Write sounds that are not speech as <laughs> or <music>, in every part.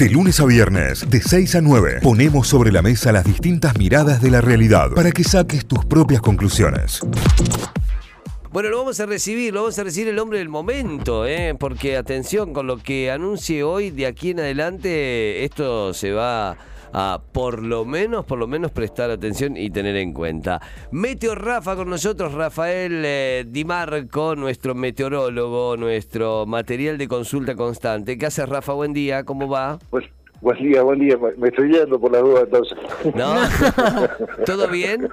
De lunes a viernes, de 6 a 9, ponemos sobre la mesa las distintas miradas de la realidad para que saques tus propias conclusiones. Bueno, lo vamos a recibir, lo vamos a recibir el hombre del momento, ¿eh? porque atención, con lo que anuncie hoy, de aquí en adelante, esto se va a por lo menos, por lo menos prestar atención y tener en cuenta. Meteo Rafa con nosotros, Rafael eh, Di Marco, nuestro meteorólogo, nuestro material de consulta constante. ¿Qué haces, Rafa? Buen día, ¿cómo va? Pues, buen día, buen día. Me estoy yendo por la duda entonces. ¿No? <laughs> ¿Todo bien?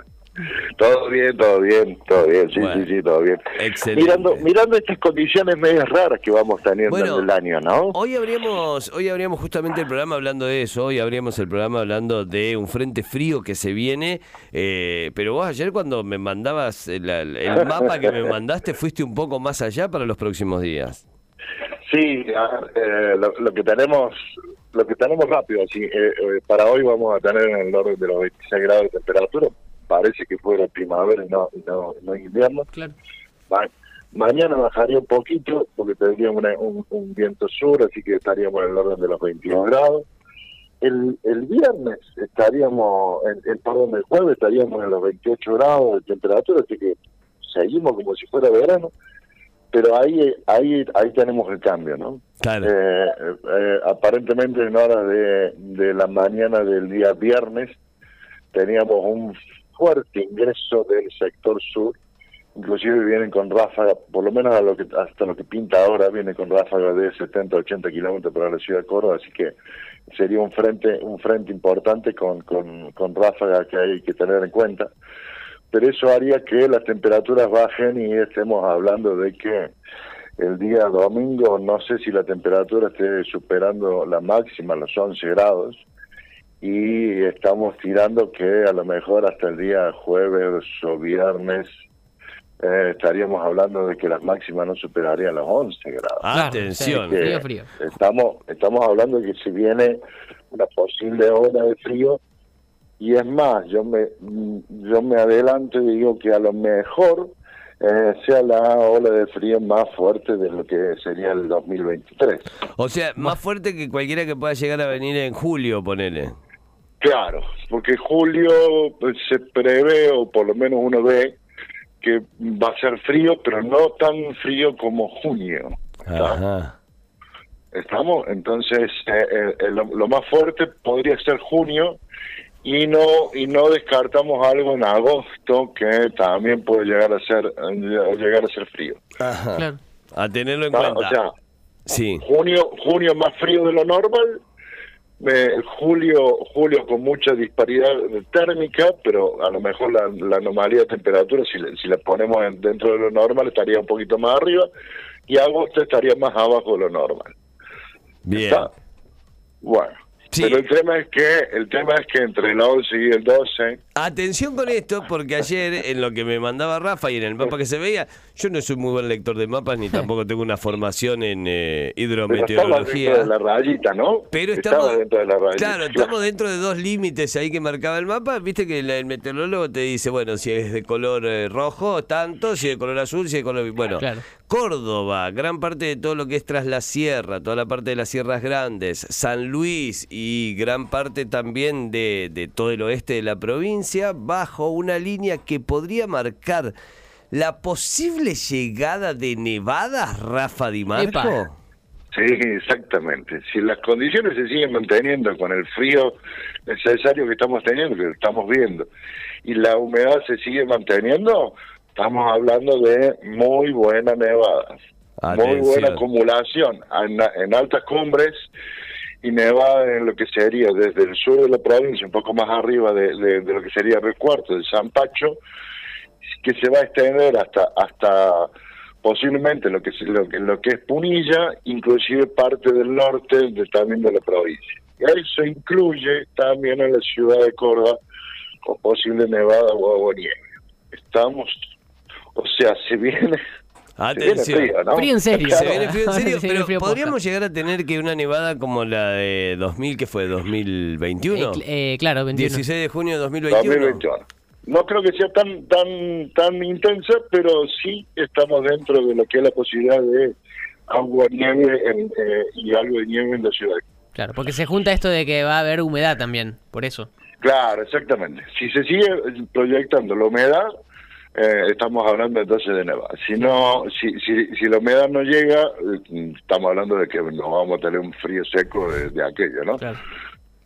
Todo bien, todo bien, todo bien, sí, sí, sí, todo bien. Excelente. Mirando, mirando estas condiciones medias raras que vamos teniendo Bueno, en el año, ¿no? Hoy habríamos, hoy habríamos justamente el programa hablando de eso, hoy habríamos el programa hablando de un frente frío que se viene, eh, pero vos ayer cuando me mandabas el, el <laughs> mapa que me mandaste fuiste un poco más allá para los próximos días. Sí, eh, lo, lo que tenemos lo que tenemos rápido, así, eh, eh, para hoy vamos a tener en el orden de los 26 grados de temperatura, parece que fuera primavera y no, y no, no invierno. Claro. Ma- mañana bajaría un poquito porque tendríamos una- un, un viento sur, así que estaríamos en el orden de los 22 grados. El, el viernes estaríamos, el, el, perdón, el jueves estaríamos en los 28 grados de temperatura, así que seguimos como si fuera verano, pero ahí ahí ahí tenemos el cambio, ¿no? Claro. Eh, eh, aparentemente en horas de, de la mañana del día viernes teníamos un fuerte ingreso del sector sur, inclusive vienen con ráfaga, por lo menos a lo que, hasta lo que pinta ahora, viene con ráfaga de 70, 80 kilómetros para la ciudad de Córdoba, así que sería un frente un frente importante con, con, con ráfaga que hay que tener en cuenta. Pero eso haría que las temperaturas bajen y estemos hablando de que el día domingo no sé si la temperatura esté superando la máxima, los 11 grados, y estamos tirando que a lo mejor hasta el día jueves o viernes eh, estaríamos hablando de que las máximas no superarían los 11 grados. Ah, Atención. frío, frío. Estamos, estamos hablando de que si viene una posible ola de frío, y es más, yo me, yo me adelanto y digo que a lo mejor eh, sea la ola de frío más fuerte de lo que sería el 2023. O sea, más fuerte que cualquiera que pueda llegar a venir en julio, ponele. Claro, porque julio pues, se prevé, o por lo menos uno ve, que va a ser frío, pero no tan frío como junio. Ajá. ¿Estamos? Entonces, eh, eh, lo, lo más fuerte podría ser junio y no y no descartamos algo en agosto que también puede llegar a ser eh, llegar a ser frío. Ajá. Claro. A tenerlo en ¿está? cuenta. O sea, sí. junio junio más frío de lo normal, eh, julio julio con mucha disparidad térmica, pero a lo mejor la, la anomalía de temperatura si, le- si la ponemos en- dentro de lo normal estaría un poquito más arriba y agosto estaría más abajo de lo normal. Bien. ¿Está? Bueno, Sí. pero el tema es que el tema es que entre el 11 y el 12 Atención con esto, porque ayer en lo que me mandaba Rafa y en el mapa que se veía, yo no soy muy buen lector de mapas ni tampoco tengo una formación en eh, pero estaba hidrometeorología. dentro de la rayita, ¿no? Pero estamos, dentro de la rayita. claro, estamos dentro de dos límites ahí que marcaba el mapa. Viste que el, el meteorólogo te dice, bueno, si es de color eh, rojo, tanto, si es de color azul, si es de color... Bueno, Claro. Córdoba, gran parte de todo lo que es tras la sierra, toda la parte de las sierras grandes, San Luis y gran parte también de, de todo el oeste de la provincia, bajo una línea que podría marcar la posible llegada de nevadas, Rafa Di Marco. Epa. Sí, exactamente. Si las condiciones se siguen manteniendo con el frío necesario que estamos teniendo, que lo estamos viendo, y la humedad se sigue manteniendo, estamos hablando de muy buenas nevadas, muy buena acumulación en, en altas cumbres y nevada en lo que sería desde el sur de la provincia, un poco más arriba de, lo que sería el cuarto del San Pacho, que se va a extender hasta hasta posiblemente lo que se- lo que es Punilla, inclusive parte del norte también de la provincia. Y eso incluye también a la ciudad de Córdoba con posible nevada o agua nieve. Estamos, o sea, se viene, se viene Atención. frío, ¿no? Frío en serio. Se viene frío en serio, <laughs> Se pero frío posta. podríamos llegar a tener que una nevada como la de 2000, que fue 2021. Eh, eh, claro, 21. 16 de junio de 2021. 2021. No creo que sea tan tan tan intensa, pero sí estamos dentro de lo que es la posibilidad de agua nieve en, eh, y algo de nieve en la ciudad. Claro, porque se junta esto de que va a haber humedad también, por eso. Claro, exactamente. Si se sigue proyectando la humedad, eh, estamos hablando entonces de nevada. Si no, si, si, si la humedad no llega, eh, estamos hablando de que nos vamos a tener un frío seco de, aquello, ¿no? Claro.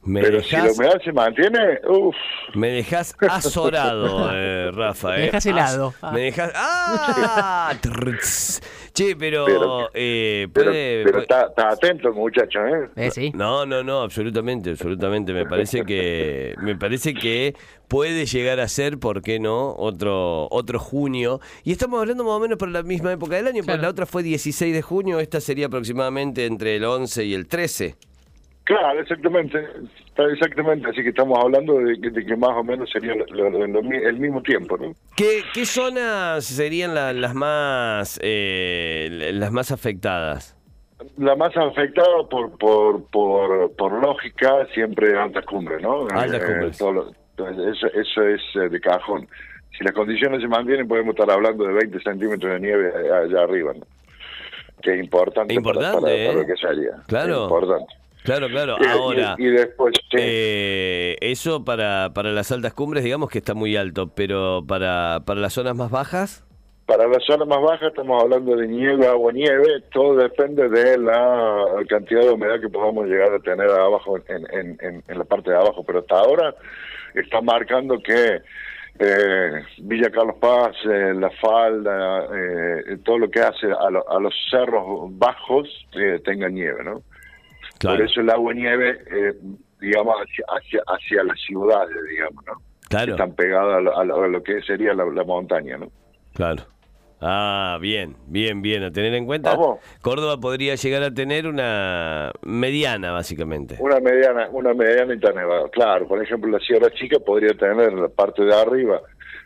Pero si la humedad se mantiene, uff. Me dejas azorado, <laughs> eh, Rafa. Me dejas helado. Me dejas. ¡Ah! <laughs> che, pero. Pero, eh, pero, está, atento, muchacho, ¿eh? ¿eh? sí. No, no, no, absolutamente, absolutamente. Me parece que. <laughs> Me parece que puede llegar a ser, ¿por qué no? Otro, otro junio. Y estamos hablando más o menos por la misma época del año, porque la otra fue 16 de junio, esta sería aproximadamente entre el 11 y el 13. Claro, exactamente, exactamente, así que estamos hablando de, que más o menos sería el mismo tiempo, ¿no? ¿Qué, qué zonas serían las más eh, las más afectadas? La más afectada por por, por, por lógica siempre altas cumbres, ¿no? Altas eh, cumbres. eso, eso es eh, de cajón. Si las condiciones se mantienen, podemos estar hablando de 20 centímetros de nieve allá arriba, ¿no? Que es importante, importante para, lo que salía. Claro. importante. Claro, claro. Ahora, y, después, eh, eso para, para las altas cumbres, digamos que está muy alto, pero para, para las zonas más bajas. Para las zonas más bajas estamos hablando de nieve, agua, nieve, todo depende de la cantidad de humedad que podamos llegar a tener abajo en, en, en, la parte de abajo, pero hasta ahora está marcando que eh, Villa Carlos Paz, eh, La Falda, eh, todo lo que hace a, a los cerros bajos tenga nieve, ¿no? Por eso el agua nieve, eh, digamos, hacia, hacia, las ciudades, digamos, ¿no? Claro. Están pegadas a, lo que sería la, montaña, ¿no? Claro. Ah, bien, bien, bien. A tener en cuenta, Córdoba podría llegar a tener una mediana, básicamente. Una mediana, una mediana nevada. Claro, por ejemplo, la Sierra Chica podría tener la parte de arriba,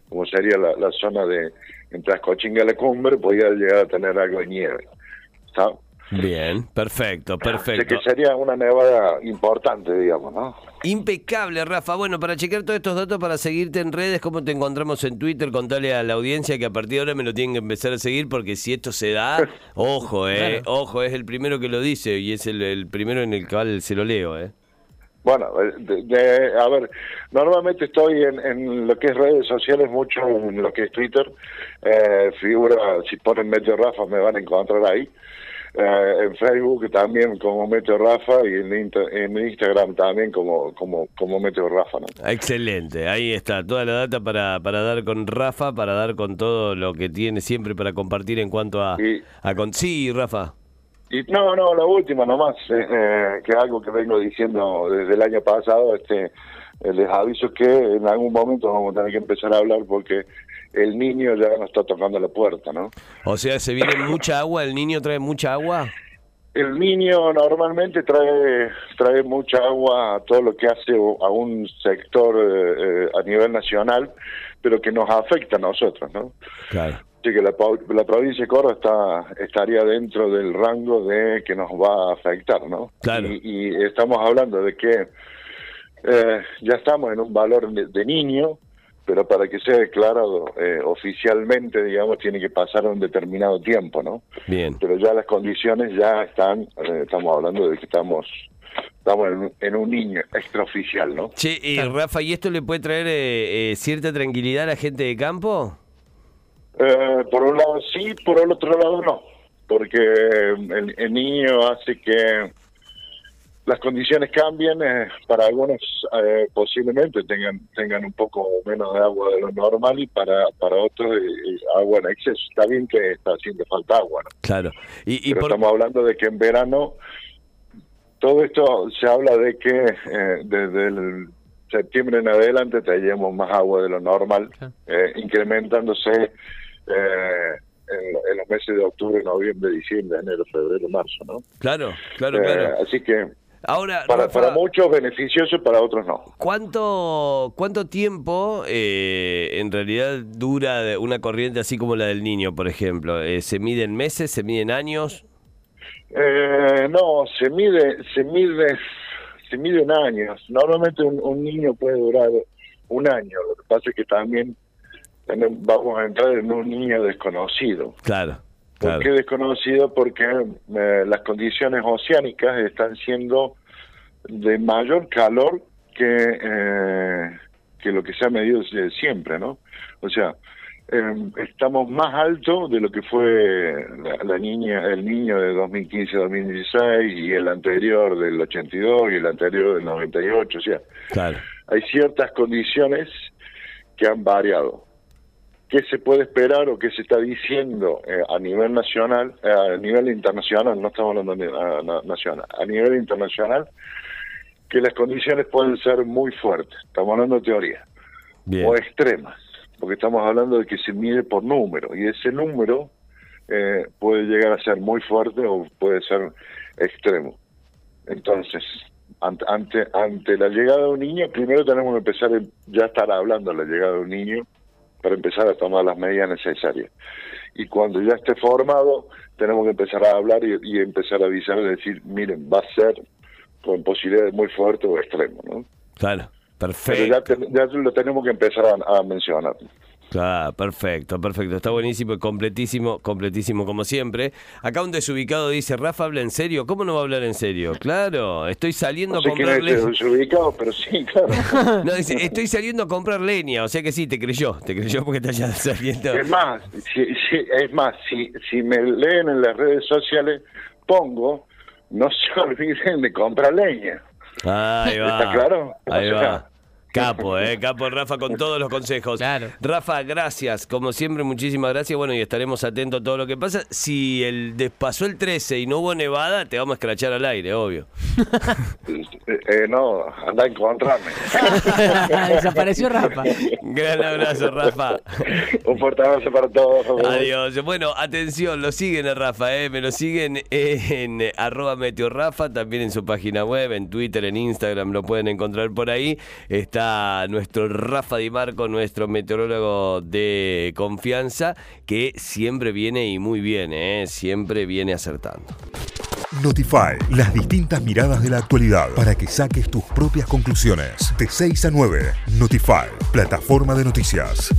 como sería la, zona de entre Ascochinga y la cumbre, podría llegar a tener algo de nieve. ¿Está? Bien, perfecto, perfecto. que sería una nevada importante, digamos, ¿no? Impecable, Rafa. Bueno, para chequear todos estos datos, para seguirte en redes, ¿cómo te encontramos en Twitter? Contale a la audiencia que a partir de ahora me lo tienen que empezar a seguir porque si esto se da, <laughs> ojo, eh, ojo, es el primero que lo dice y es el, primero en el cual se lo leo, eh. Bueno, a ver, normalmente estoy en, lo que es redes sociales, mucho en lo que es Twitter. Eh, figura, si ponen medio Rafa me van a encontrar ahí. Eh, en Facebook también como Meteo Rafa y en, en Instagram también como como como Meteo Rafa. ¿no? Excelente, ahí está toda la data para, para dar con Rafa, para dar con todo lo que tiene siempre para compartir en cuanto a, a con... Sí, Rafa. Y no, no, la última nomás, eh, eh, que algo que vengo diciendo desde el año pasado, este les aviso que en algún momento vamos a tener que empezar a hablar porque el niño ya nos está tocando la puerta, ¿no? O sea, ¿se viene mucha agua? ¿El niño trae mucha agua? El niño normalmente trae trae mucha agua a todo lo que hace a un sector eh, a nivel nacional, pero que nos afecta a nosotros, ¿no? Claro. Así que la, provincia de Córdoba está, estaría dentro del rango de que nos va a afectar, ¿no? Claro. Y, estamos hablando de que eh, ya estamos en un valor de niño, pero para que sea declarado eh, oficialmente, digamos, tiene que pasar un determinado tiempo, ¿no? Bien. Pero ya las condiciones ya están, eh, estamos hablando de que estamos estamos en, un niño extraoficial, ¿no? Sí, y Rafa, ¿y esto le puede traer eh, cierta tranquilidad a la gente de campo? por un lado sí, por el otro lado no, porque el niño hace que las condiciones cambian, eh, para algunos eh, posiblemente tengan tengan un poco menos de agua de lo normal y para para otros eh, agua en exceso. Está bien que está haciendo falta agua, ¿no? Claro. Y, Pero estamos hablando de que en verano todo esto se habla de que desde el septiembre en adelante traemos más agua de lo normal, incrementándose en, en, los meses de octubre, noviembre, diciembre, enero, febrero, marzo, ¿no? Claro, claro, claro. Así que Ahora, para, para muchos beneficioso, para otros no. ¿Cuánto, cuánto tiempo eh, en realidad dura una corriente así como la del niño, por ejemplo? Eh, ¿Se mide en meses, se mide en años? Eh, no, se mide, se mide, se mide en años. Normalmente un, niño puede durar un año. Lo que pasa es que también vamos a entrar en un niño desconocido. Claro. ¿Por qué desconocido? Porque eh, las condiciones oceánicas están siendo de mayor calor que, eh, que lo que se ha medido siempre, ¿no? O sea, eh, estamos más alto de lo que fue la, la, niña, el niño de 2015-2016 y el anterior del 82 y el anterior del 98, o sea, Claro. hay ciertas condiciones que han variado. ¿Qué se puede esperar o qué se está diciendo eh, a nivel nacional, eh, a nivel internacional, no estamos hablando de a- na- nacional, a nivel internacional, que las condiciones pueden ser muy fuertes, estamos hablando de teoría, Bien. o extremas, porque estamos hablando de que se mide por número, y ese número eh, puede llegar a ser muy fuerte o puede ser extremo. Entonces, ante, ante, ante la llegada de un niño, primero tenemos que empezar a ya estar hablando de la llegada de un niño para empezar a tomar las medidas necesarias. Y cuando ya esté formado, tenemos que empezar a hablar y, y empezar a avisar y decir, miren, va a ser con posibilidades muy fuertes o extremo, ¿no? Claro. Pero Perfecto. ya, te- ya lo tenemos que empezar a, a mencionar. Claro, perfecto, perfecto. Está buenísimo y completísimo, completísimo como siempre. Acá un desubicado dice, Rafa habla en serio. ¿Cómo no va a hablar en serio? Claro, estoy saliendo No a sé comprar leña. este desubicado, pero sí, claro. <laughs> No, dice, estoy saliendo a comprar leña. O sea que sí, te creyó. Te creyó porque te haya saliendo. Es más, si, si- es más, si, si me leen en las redes sociales, pongo, no se <laughs> olviden de comprar leña. Ahí va. ¿Está claro? Ahí O sea, va. Capo, <laughs> eh, capo Rafa con todos los consejos. Claro. Rafa, gracias, como siempre, muchísimas gracias. Bueno, y estaremos atentos a todo lo que pasa. Si el pasó el 13 y no hubo nevada, te vamos a escrachar al aire, obvio. <laughs> eh, eh, no, anda a encontrarme. <laughs> Desapareció Rafa. Gran abrazo, Rafa. Un fuerte abrazo para todos. Adiós. Bueno, atención, lo siguen a Rafa, ¿eh? me lo siguen en arroba meteorrafa, también en su página web, en Twitter, en Instagram, lo pueden encontrar por ahí. Nuestro Rafa Di Marco, nuestro meteorólogo de confianza, que siempre viene y muy bien, ¿eh? siempre viene acertando. Notify, las distintas miradas de la actualidad para que saques tus propias conclusiones. De 6 a 9, Notify, plataforma de noticias.